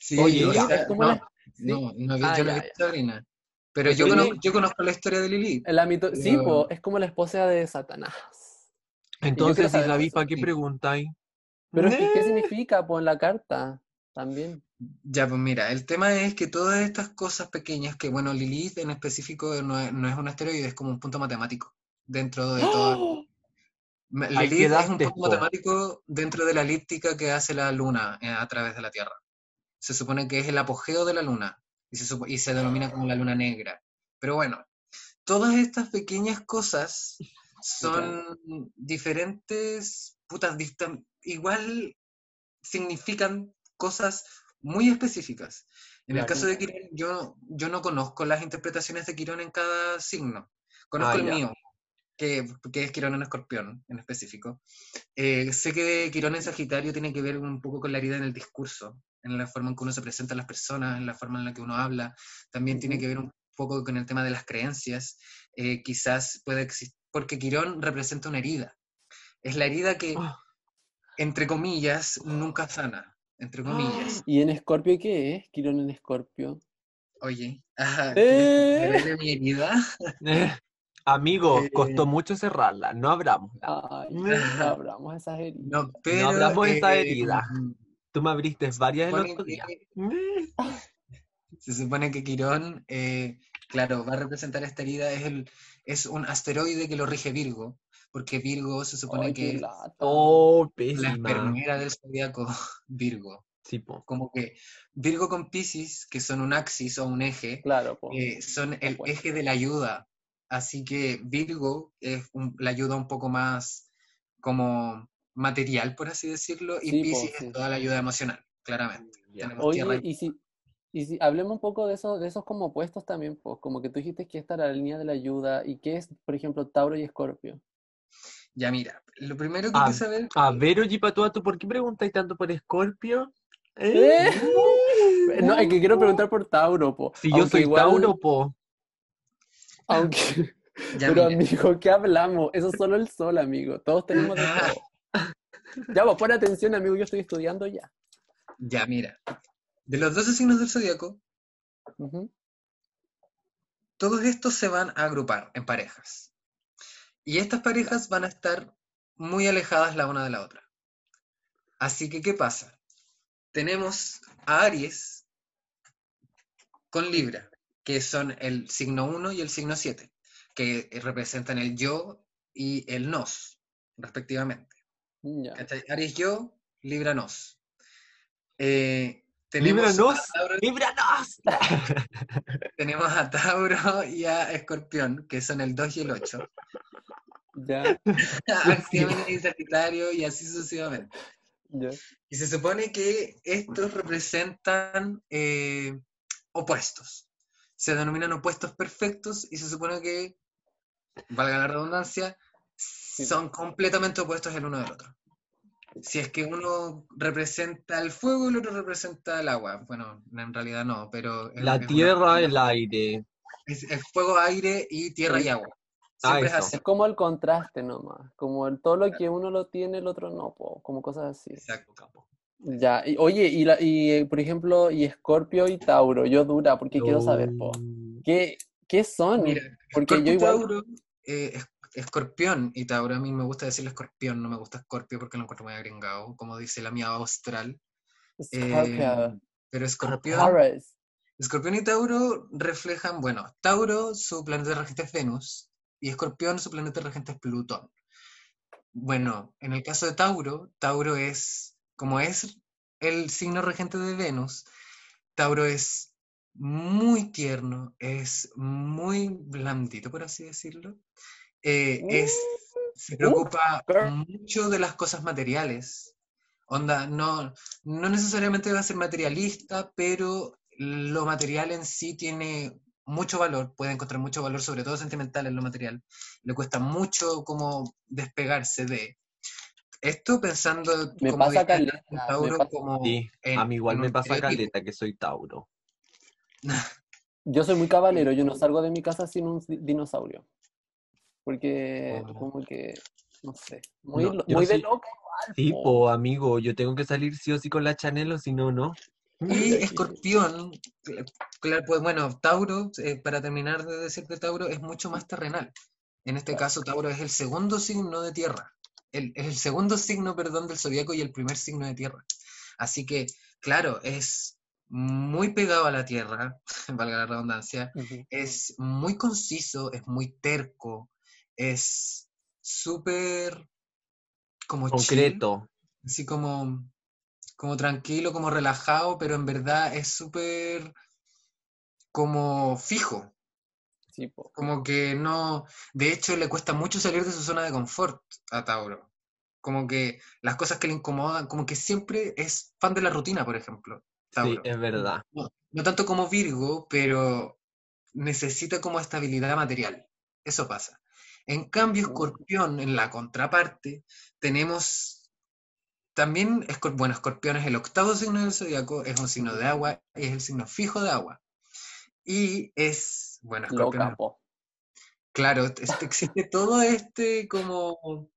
Speaker 3: Sí, Oye, no, no, no, ah, yo no he visto Sabrina. Pero yo conozco, yo conozco, la historia de Lilith.
Speaker 2: El Sí, po, es como la esposa de Satanás.
Speaker 1: Entonces, David, ¿para qué preguntáis?
Speaker 2: Pero ¿qué significa, po, en la carta? También.
Speaker 3: Ya, pues mira, el tema es que todas estas cosas pequeñas, que bueno, Lilith en específico no es, un asteroide, es como un punto matemático dentro de todo. ¡Oh! Lilith es un punto matemático dentro de la elíptica que hace la Luna eh, a través de la Tierra. Se supone que es el apogeo de la Luna y se, y se denomina como la Luna Negra. Pero bueno, todas estas pequeñas cosas son diferentes, putas, igual significan cosas muy específicas. En el caso de Quirón, yo, yo no conozco las interpretaciones de Quirón en cada signo. Conozco ah, el mío, que, que, es Quirón en Escorpión en específico. Eh, sé que Quirón en Sagitario tiene que ver un poco con la herida en el discurso, en la forma en que uno se presenta a las personas, en la forma en la que uno habla. También tiene que ver un poco con el tema de las creencias. Eh, quizás puede existir, porque Quirón representa una herida. Es la herida que, ah. entre comillas, nunca sana entre comillas.
Speaker 2: ¿Y en Escorpio qué es? Quirón en Escorpio.
Speaker 3: Oye, ajá, ¿Eh? mi herida?
Speaker 1: amigo, eh, costó mucho cerrarla, no abramos.
Speaker 2: no abramos esas heridas.
Speaker 1: No, pero, abramos esa eh, herida. Mm, Tú me abriste varias el otro día.
Speaker 3: Se supone que Quirón, claro, va a representar esta herida, es, el, es un asteroide que lo rige Virgo, porque Virgo se supone que es
Speaker 1: oh,
Speaker 3: la enfermera del zodiaco Virgo. Como que Virgo con Pisces, que son un axis o un eje,
Speaker 2: claro,
Speaker 3: eh, son el eje de la ayuda. Así que Virgo es la ayuda un poco más como material, por así decirlo, y Pisces es toda la ayuda emocional, claramente.
Speaker 2: Oye, y si, y si hablemos un poco de, eso, de esos como opuestos también, pues, como que tú dijiste que esta era la línea de la ayuda, y qué es, por ejemplo, Tauro y Escorpio.
Speaker 3: Ya mira, lo primero que hay que saber.
Speaker 1: A ver, oye, Patua, ¿tú por qué preguntáis tanto por Escorpio?
Speaker 2: ¿Eh? No, es que quiero preguntar por Tauro, po.
Speaker 1: Si yo soy Tauro, po.
Speaker 2: Aunque. Pero, amigo, ¿qué hablamos? Eso es solo el sol, amigo. Todos tenemos de todo. Ya, vos, pon atención, amigo, yo estoy estudiando ya.
Speaker 3: Ya, mira. De los 12 signos del zodiaco, todos estos se van a agrupar en parejas. Y estas parejas van a estar muy alejadas la una de la otra. Así que, ¿qué pasa? Tenemos a Aries con Libra, que son el signo 1 y el signo 7, que representan el yo y el nos, respectivamente. Aries yo, Libra nos.
Speaker 1: Eh, tenemos Libra nos,
Speaker 3: tenemos a Tauro y a Escorpión, que son el 2 y el 8.
Speaker 2: Ya.
Speaker 3: y Sagitario y así sucesivamente. Y se supone que estos representan eh, opuestos. Se denominan opuestos perfectos y se supone que, valga la redundancia, son completamente opuestos el uno del otro. Si es que uno representa el fuego y el otro representa el agua. Bueno, en realidad no, pero...
Speaker 1: La tierra, el aire.
Speaker 3: Es, fuego, aire y tierra y agua.
Speaker 2: Ah, es como el contraste nomás, como el, todo lo que uno lo tiene, el otro no, como cosas así.
Speaker 3: Exacto.
Speaker 2: Ya, y, oye, y, la, y por ejemplo, y Escorpio y Tauro, yo dura, porque quiero saber, po. Oh. ¿Qué, ¿Qué, son?
Speaker 3: Mira, porque yo igual... Tauro, eh, escorpión y Tauro, a mí me gusta decirle escorpión, no me gusta escorpio porque lo encuentro muy agringado, como dice la mía austral. Eh, pero escorpión, escorpión y Tauro reflejan, bueno, Tauro, su planeta regente es Venus, y Escorpión, su planeta regente es Plutón. Bueno, en el caso de Tauro, Tauro es, como es el signo regente de Venus, Tauro es muy tierno, es muy blandito, por así decirlo. Eh, es, se preocupa mucho de las cosas materiales. Onda, no, no necesariamente va a ser materialista, pero lo material en sí tiene mucho valor, puede encontrar mucho valor, sobre todo sentimental en lo material. Le cuesta mucho como despegarse de esto pensando
Speaker 2: me pasa caleta,
Speaker 3: Tauro como
Speaker 1: a mí igual me pasa caleta que soy Tauro.
Speaker 2: Yo soy muy caballero, yo no salgo de mi casa sin un dinosaurio. Porque oh. como que no sé, muy, muy de loco.
Speaker 1: Tipo, amigo, yo tengo que salir sí o sí con la Chanel o si no, no.
Speaker 3: Y escorpión, claro, pues bueno, Tauro, eh, para terminar de decir que Tauro es mucho más terrenal. En este caso, Tauro es el segundo signo de tierra. El, es el segundo signo, perdón, del zodiaco y el primer signo de tierra. Así que, claro, es muy pegado a la tierra, valga la redundancia, es muy conciso, es muy terco, es súper como
Speaker 1: concreto.
Speaker 3: así como como tranquilo, como relajado, pero en verdad es súper como fijo. Como que no, de hecho le cuesta mucho salir de su zona de confort a Tauro. Como que las cosas que le incomodan, como que siempre es fan de la rutina, por ejemplo.
Speaker 1: Sí, es verdad.
Speaker 3: No, tanto como Virgo, pero necesita como estabilidad material. Eso pasa. En cambio, Escorpión, en la contraparte, tenemos también, bueno, Escorpión es el octavo signo del zodiaco, es un signo de agua y es el signo fijo de agua. Y es, bueno, Escorpión. claro, existe todo este como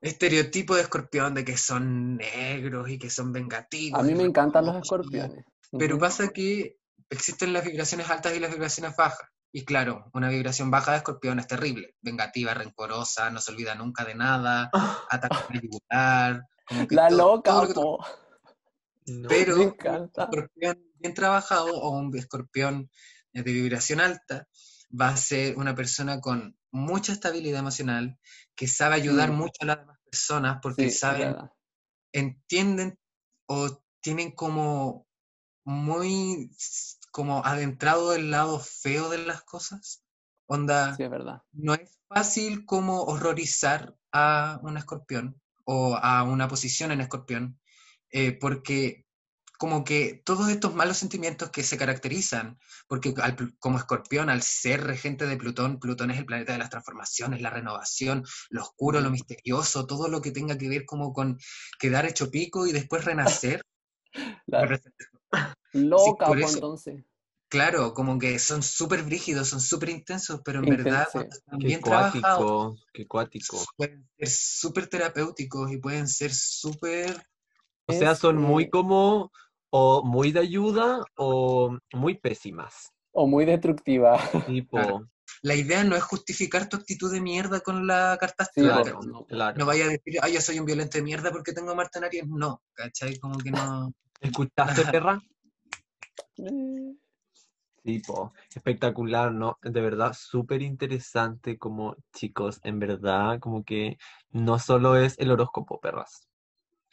Speaker 3: estereotipo de escorpión de que son negros y que son vengativos.
Speaker 2: A mí me encantan los escorpiones.
Speaker 3: Pero pasa que existen las vibraciones altas y las vibraciones bajas. Y claro, una vibración baja de escorpión es terrible, vengativa, rencorosa, no se olvida nunca de nada, ataca yugular,
Speaker 2: la loca,
Speaker 3: Pero un escorpión bien trabajado o un escorpión de vibración alta va a ser una persona con mucha estabilidad emocional, que sabe ayudar mm. mucho a las demás personas porque saben, entienden o tienen como muy como adentrado el lado feo de las cosas. Onda,
Speaker 2: sí, es verdad.
Speaker 3: no es fácil como horrorizar a un escorpión, o a una posición en escorpión, eh, porque como que todos estos malos sentimientos que se caracterizan, porque como escorpión, al ser regente de Plutón, Plutón es el planeta de las transformaciones, la renovación, lo oscuro, lo misterioso, todo lo que tenga que ver como con quedar hecho pico y después renacer.
Speaker 2: Loca, entonces.
Speaker 3: Claro, como que son súper brígidos, son súper intensos, pero en verdad están bien trabajados.
Speaker 1: Qué cuático.
Speaker 3: Pueden ser súper terapéuticos y pueden ser súper...
Speaker 1: O sea, son muy como, o muy de ayuda, o muy pésimas.
Speaker 2: O muy destructivas.
Speaker 1: Tipo...
Speaker 3: La idea no es justificar tu actitud de mierda con la carta astral. no, no, vaya a decir, ay, yo soy un violento de mierda porque tengo a Marta No, ¿cachai? Como que no...
Speaker 1: ¿Escuchaste, perra? Tipo, espectacular, ¿no? De verdad, súper interesante como chicos, en verdad, como que no solo es el horóscopo, perras.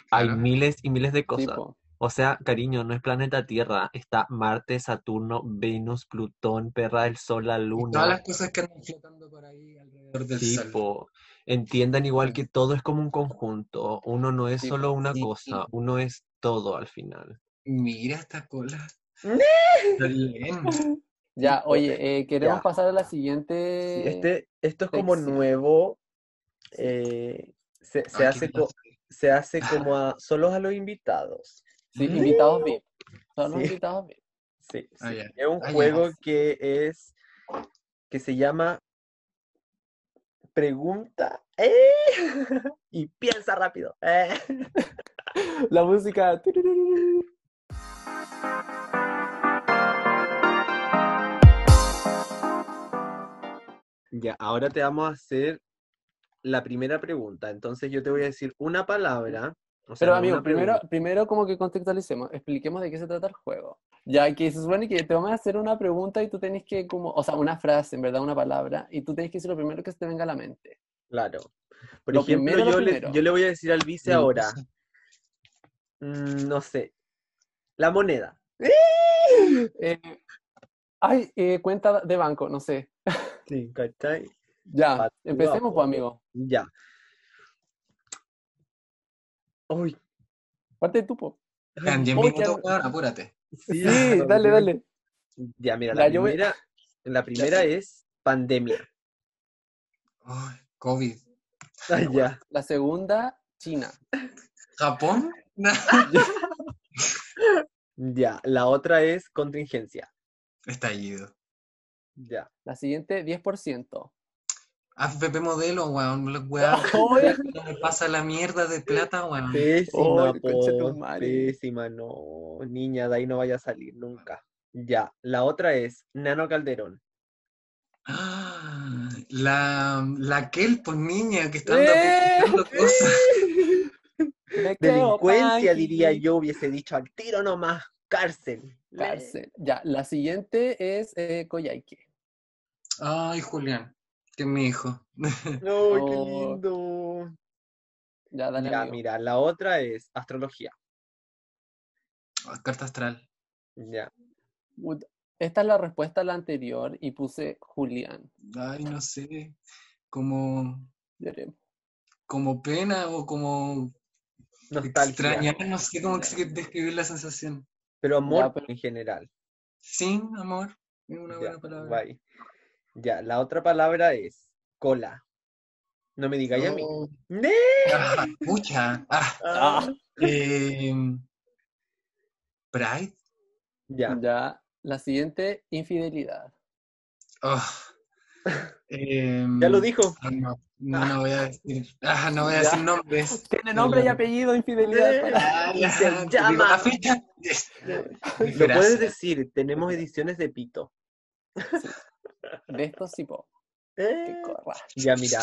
Speaker 1: Hay miles y miles de cosas. O sea, cariño, no es planeta Tierra, está Marte, Saturno, Venus, Plutón, perra, el Sol, la Luna.
Speaker 3: todas las cosas que andan flotando por ahí alrededor del
Speaker 1: tipo, Entiendan igual que todo es como un conjunto. Uno no es solo una cosa, uno es todo al final.
Speaker 3: Mira esta cola.
Speaker 2: Ya, oye, eh, queremos pasar a la siguiente.
Speaker 1: este, esto es como nuevo. eh, se, se hace se hace como a, solo a los invitados.
Speaker 2: Sí, invitados VIP. Son los invitados VIP.
Speaker 1: Sí, ah, es un ah, juego que es que se llama Pregunta ¡eh! y piensa rápido. ¡eh!
Speaker 2: La música.
Speaker 1: Ya, ahora te vamos a hacer la primera pregunta. Entonces yo te voy a decir una palabra.
Speaker 2: Pero amigo, primero, primero como que contextualicemos, expliquemos de qué se trata el juego. Ya que se supone que te vamos a hacer una pregunta y tú tenés que como, o sea, una frase, en verdad, una palabra, y tú tenés que decir lo primero que se te venga a la mente.
Speaker 1: Claro. Por ejemplo, yo, le, yo, le, voy a decir al vice ahora, mm, no sé, la moneda.
Speaker 2: Eh, ay, eh, cuenta de banco, no sé.
Speaker 1: Sí, ¿cachai?
Speaker 2: Ya, empecemos, pues, amigo.
Speaker 1: Ya. Uy,
Speaker 2: Parte tu, po.
Speaker 3: En 10 minutos, apúrate.
Speaker 2: Sí, dale, dale.
Speaker 1: Ya, mira, la primera, la primera es pandemia.
Speaker 3: Ay, COVID.
Speaker 1: Ya.
Speaker 2: La segunda, China.
Speaker 3: ¿Japón?
Speaker 1: Ya, la otra es contingencia.
Speaker 3: Estallido.
Speaker 1: Ya.
Speaker 2: La siguiente, 10%.
Speaker 3: AFP modelo, weón. los Weón, me pasa la mierda de plata, weón.
Speaker 1: Pésima, po,
Speaker 2: madre.
Speaker 1: pésima, no. Niña, de ahí no vaya a salir nunca. Ya, la otra es Nano Calderón.
Speaker 3: Ah, La, la Kel, pues niña, que está
Speaker 2: ¡Eh!
Speaker 3: aplicando cosas.
Speaker 2: Me
Speaker 1: Delincuencia, diría yo, hubiese dicho al tiro nomás, cárcel.
Speaker 2: Cárcel. Ya, la siguiente es eh, Coyhaique.
Speaker 3: Ay, Julián, que es mi hijo.
Speaker 1: ¡Ay, qué
Speaker 2: Oh.
Speaker 1: lindo!
Speaker 2: Ya, dale,
Speaker 1: Ya,
Speaker 2: amigo.
Speaker 1: mira, la otra es astrología.
Speaker 3: Carta astral.
Speaker 1: Ya.
Speaker 2: Esta es la respuesta a la anterior y puse Julián.
Speaker 3: Ay, no sé. Como, como pena o como
Speaker 1: Nostalgia.
Speaker 3: extrañar, no sé cómo describir la sensación.
Speaker 1: Pero amor
Speaker 2: pero-
Speaker 1: en general.
Speaker 3: Sí, amor, es una
Speaker 1: Ya,
Speaker 3: buena palabra.
Speaker 1: Ya, la otra palabra es cola. No me digáis a mí.
Speaker 3: Oh,
Speaker 1: ¡Ne!
Speaker 3: ah, pucha. Ah,
Speaker 1: Ah,
Speaker 3: em, Pride.
Speaker 1: Ya.
Speaker 2: Ya, la siguiente, infidelidad.
Speaker 3: Oh, em,
Speaker 1: Ya lo dijo.
Speaker 3: ah, No, no, no voy a decir, ah, no voy a
Speaker 1: Ya.
Speaker 3: decir nombres.
Speaker 2: Tiene nombre y apellido, infidelidad. para-
Speaker 3: Ah, ya,
Speaker 1: Se llama-. Lo puedes decir, tenemos ediciones de pito.
Speaker 2: De estos sí, po.
Speaker 1: Eh. Ya, mira.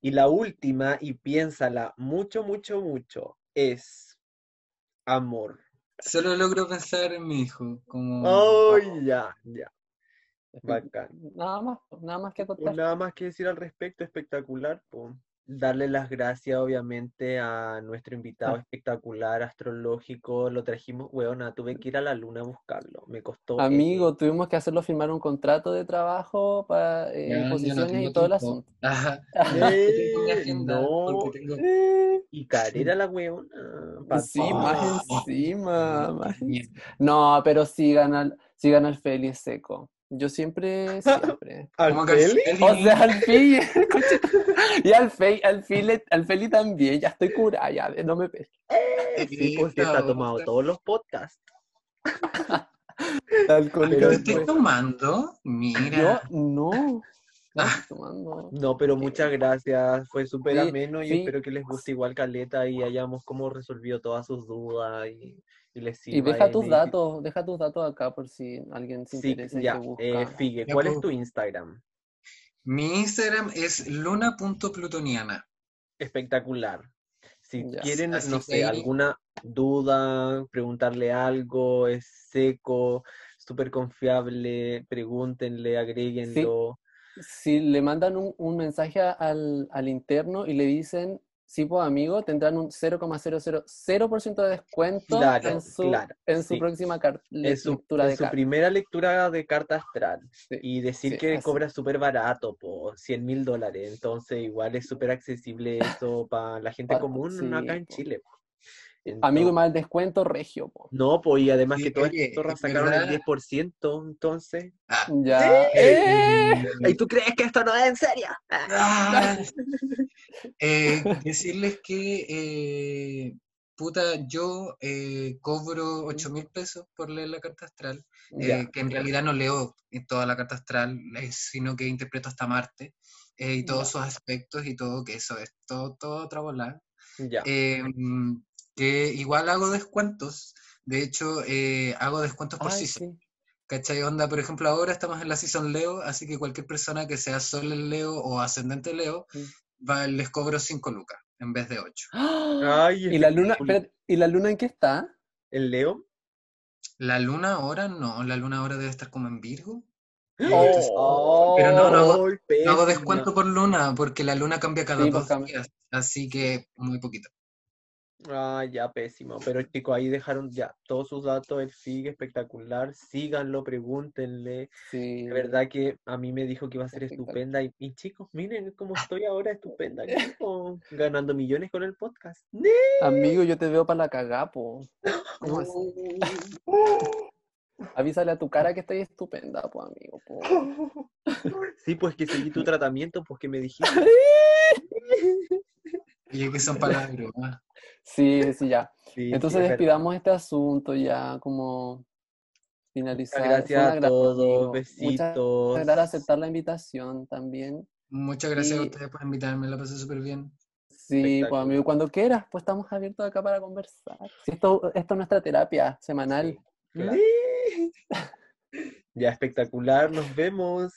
Speaker 1: Y la última, y piénsala mucho, mucho, mucho, es amor.
Speaker 3: Solo logro pensar en mi hijo, como...
Speaker 1: ¡Ay, ya, ya! Bacán.
Speaker 2: Nada más, nada más que contar.
Speaker 1: nada más que decir al respecto, espectacular. po. Darle las gracias, obviamente, a nuestro invitado
Speaker 2: Ah.
Speaker 1: espectacular, astrológico. Lo trajimos, weona, tuve que ir a la luna a buscarlo. Me costó. eh,
Speaker 2: Amigo, tuvimos que hacerlo firmar un contrato de trabajo para eh,
Speaker 3: Ya, no
Speaker 2: y todo el asunto.
Speaker 3: Ajá.
Speaker 1: eh,
Speaker 3: agenda,
Speaker 1: no,
Speaker 3: porque tengo-
Speaker 1: y carera la weona.
Speaker 2: Sí, más encima, más. No, pero sí gana, el- sí gana el Feli es seco. Yo siempre, siempre.
Speaker 3: ¿Cómo que
Speaker 1: ¿Alfeli?
Speaker 3: Feli?
Speaker 2: O sea, al Feli, y al Feli, al Feli, al Feli también, ya estoy curada, ya, no me pesques.
Speaker 1: Eh, sí,
Speaker 3: Esta
Speaker 1: está tomado
Speaker 3: otra.
Speaker 1: todos los podcasts.
Speaker 2: Alcohólico
Speaker 3: ¿Pero
Speaker 1: Pero
Speaker 3: estoy tomando?
Speaker 2: Yo
Speaker 3: Mira.
Speaker 2: no, no
Speaker 3: Ah.
Speaker 1: No, pero muchas gracias. Fue súper
Speaker 2: Sí,
Speaker 1: ameno y
Speaker 2: sí.
Speaker 1: espero que les guste igual Caleta y hayamos como resolvido todas sus dudas y, y les
Speaker 2: Y
Speaker 1: sirva
Speaker 2: deja
Speaker 1: en
Speaker 2: tus
Speaker 1: el-
Speaker 2: datos, deja tus datos acá por si alguien se
Speaker 1: Sí,
Speaker 2: interesa y
Speaker 1: ya. Eh. Figue, ¿cuál es tu Instagram?
Speaker 3: Mi Instagram es luna.plutoniana.
Speaker 1: Espectacular. Si quieren,
Speaker 3: Así
Speaker 1: no sé,
Speaker 3: ahí-
Speaker 1: alguna duda, preguntarle algo, es seco, súper confiable, pregúntenle, agréguenlo.
Speaker 2: Si le mandan un, un mensaje al, al interno y le dicen, sí, pues amigo, tendrán un 0,000% de descuento
Speaker 1: Claro,
Speaker 2: en su,
Speaker 1: claro,
Speaker 2: en su
Speaker 1: sí.
Speaker 2: próxima
Speaker 1: Es su,
Speaker 2: lectura
Speaker 1: en
Speaker 2: de
Speaker 1: su
Speaker 2: carta.
Speaker 1: primera lectura de carta astral.
Speaker 2: Sí,
Speaker 1: Y decir
Speaker 2: sí,
Speaker 1: que
Speaker 2: así.
Speaker 1: cobra súper barato, por 100 mil dólares. Entonces, igual es súper accesible eso para la gente común acá en. Chile. po.
Speaker 2: Amigo, más el descuento regio, po.
Speaker 1: No, pues y además
Speaker 3: Sí,
Speaker 1: que todas estas zorras
Speaker 3: es
Speaker 1: sacaron el
Speaker 3: verdad.
Speaker 1: 10%, entonces.
Speaker 3: Ah,
Speaker 2: Ya. ¡Eh!
Speaker 1: ¿Y tú crees que esto no es en serio?
Speaker 3: ah. Eh, decirles que, eh, puta, yo eh, cobro 8 mil pesos por leer la carta astral, eh,
Speaker 2: Ya.
Speaker 3: que en realidad no leo en toda la carta astral, sino que interpreto hasta Marte eh, y todos
Speaker 2: Ya.
Speaker 3: sus aspectos y todo, que eso es todo, todo otra bola.
Speaker 1: Ya.
Speaker 3: Em, que igual hago descuentos, de hecho eh, hago descuentos por
Speaker 2: Ay,
Speaker 3: season.
Speaker 2: sí.
Speaker 3: ¿Cachai? Onda, por ejemplo, ahora estamos en la season Leo, así que cualquier persona que sea sol en Leo o ascendente Leo, va- les cobro 5 lucas en vez de 8.
Speaker 1: Ay,
Speaker 2: ¿Y la luna, ¿y la luna en qué está?
Speaker 1: ¿El Leo?
Speaker 3: La luna ahora no, la luna ahora debe estar como en Virgo.
Speaker 2: Oh,
Speaker 3: Pero no, no No hago descuento por luna, porque la luna cambia cada
Speaker 2: Sí,
Speaker 3: dos
Speaker 2: pues, cambia.
Speaker 3: días, así que muy poquito.
Speaker 1: Ah, ya, pésimo. Pero chicos, ahí dejaron ya todos sus datos, el sigue espectacular. Síganlo, pregúntenle.
Speaker 2: Sí.
Speaker 1: De verdad que a mí me dijo que iba a ser estupenda. Y, chicos, miren cómo estoy ahora, estupenda. ganando millones con el podcast.
Speaker 2: Amigo, yo te veo para la cagapo. ¿Cómo así? Avísale a tu cara que estoy estupenda, pues, amigo.
Speaker 1: Sí, pues que seguí tu tratamiento, pues que me dijiste.
Speaker 3: Y que son palabras.
Speaker 2: Sí, sí, ya. Entonces despidamos este asunto ya como finalizar.
Speaker 1: gracias a todos, besitos.
Speaker 2: Muchas gracias por aceptar la invitación también.
Speaker 3: Muchas gracias a ustedes por invitarme, la pasé súper bien.
Speaker 2: Sí, pues amigo, cuando quieras, pues estamos abiertos acá para conversar. esto, esto es nuestra terapia semanal.
Speaker 1: ya espectacular, nos vemos.